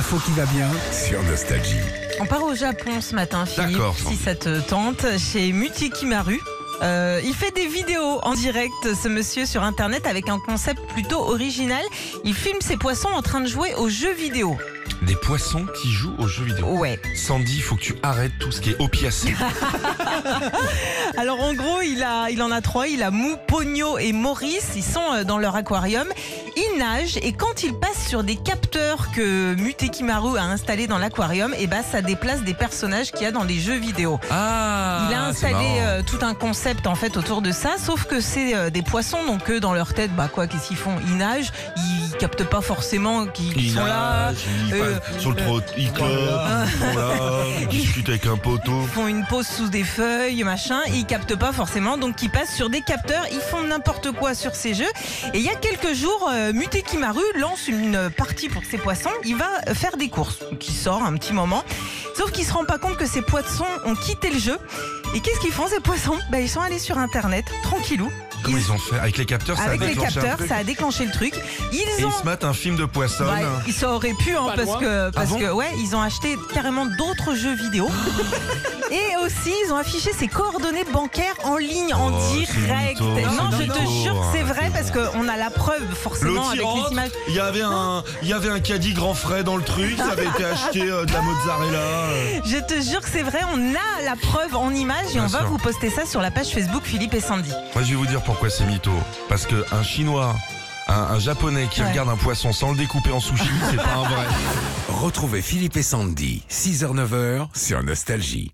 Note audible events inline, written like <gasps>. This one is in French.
l'info qui va bien. sur Nostalgie. On part au Japon ce matin, Philippe, D'accord. si ça te tente, chez Mutikimaru. Euh, il fait des vidéos en direct, ce monsieur, sur Internet, avec un concept plutôt original. Il filme ses poissons en train de jouer aux jeux vidéo. Des poissons qui jouent aux jeux vidéo. Ouais. Sandy, il faut que tu arrêtes tout ce qui est opiacé. <laughs> Alors en gros, il, a, il en a trois. Il a Mou, Pogno et Maurice. Ils sont euh, dans leur aquarium. Ils nagent et quand ils passent sur des capteurs que Mutekimaru a installés dans l'aquarium, et ben ça déplace des personnages qu'il y a dans les jeux vidéo. Ah Il a installé euh, tout un concept en fait autour de ça, sauf que c'est euh, des poissons, donc eux dans leur tête, bah quoi, qu'est-ce qu'ils font? Ils nagent, ils captent pas forcément qu'ils qu'ils Il sont là, euh, sur le trottoir, il clope, voilà. voilà, il discute avec un poteau. ils font une pause sous des feuilles, machin, ils captent pas forcément, donc ils passent sur des capteurs, ils font n'importe quoi sur ces jeux. Et il y a quelques jours, euh, Mutekimaru lance une partie pour ses poissons, il va faire des courses, il sort un petit moment, sauf qu'il se rend pas compte que ces poissons ont quitté le jeu. Et qu'est-ce qu'ils font ces poissons? Bah, Ils sont allés sur internet, tranquillou. Comment Ils- ils ont fait? Avec les capteurs, ça a Avec les déclenché un capteurs, ça a déclenché le truc. Et Ils ont. ils se mettent un film de poisson. Ouais, ils- ça aurait pu hein, parce loin. que parce Ah bon? que ouais ils ont acheté carrément d'autres jeux vidéo <gasps> et aussi ils ont affiché ses coordonnées bancaires en ligne en Oh, direct. mytho, Non je te jure que c'est vrai c'est parce qu'on a la preuve forcément avec les images. il y avait un, il y avait un caddie grand frais dans le truc, ça avait été acheté euh, de la mozzarella. euh. Je te jure que c'est vrai, on a la preuve en images et Bien on va sûr. vous poster ça sur la page Facebook Philippe et Sandy. Moi, je vais vous dire pourquoi c'est mytho. Parce que un chinois, un, un japonais qui Ouais. regarde un poisson sans le découper en sushi, c'est pas un vrai. Retrouvez Philippe et Sandy, 6h-9h sur Nostalgie.